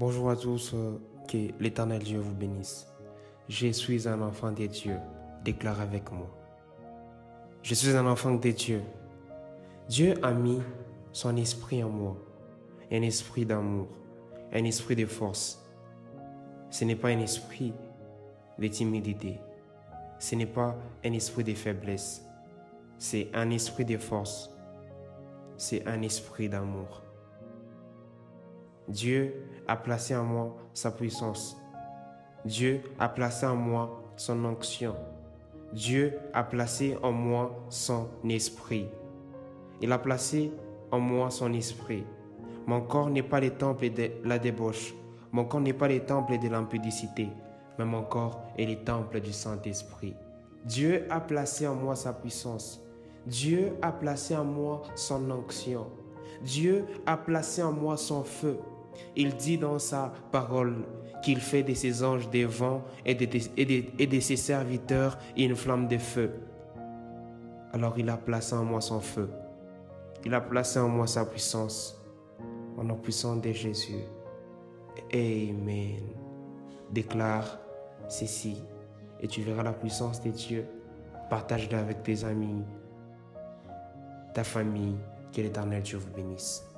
Bonjour à tous, euh, que l'éternel Dieu vous bénisse. Je suis un enfant de Dieu, déclare avec moi. Je suis un enfant de Dieu. Dieu a mis son esprit en moi, un esprit d'amour, un esprit de force. Ce n'est pas un esprit de timidité, ce n'est pas un esprit de faiblesse, c'est un esprit de force, c'est un esprit d'amour. Dieu a placé en moi sa puissance. Dieu a placé en moi son onction. Dieu a placé en moi son esprit. Il a placé en moi son esprit. Mon corps n'est pas le temple de la débauche. Mon corps n'est pas le temple de l'impudicité. Mais mon corps est le temple du Saint-Esprit. Dieu a placé en moi sa puissance. Dieu a placé en moi son onction. Dieu a placé en moi son feu. Il dit dans sa parole qu'il fait de ses anges des vents et de, ses serviteurs une flamme de feu. Alors il a placé en moi son feu. Il a placé en moi sa puissance. Au nom puissant de Jésus. Amen. Déclare ceci et tu verras la puissance de Dieu. Partage-le avec tes amis, ta famille. Que l'éternel Dieu vous bénisse.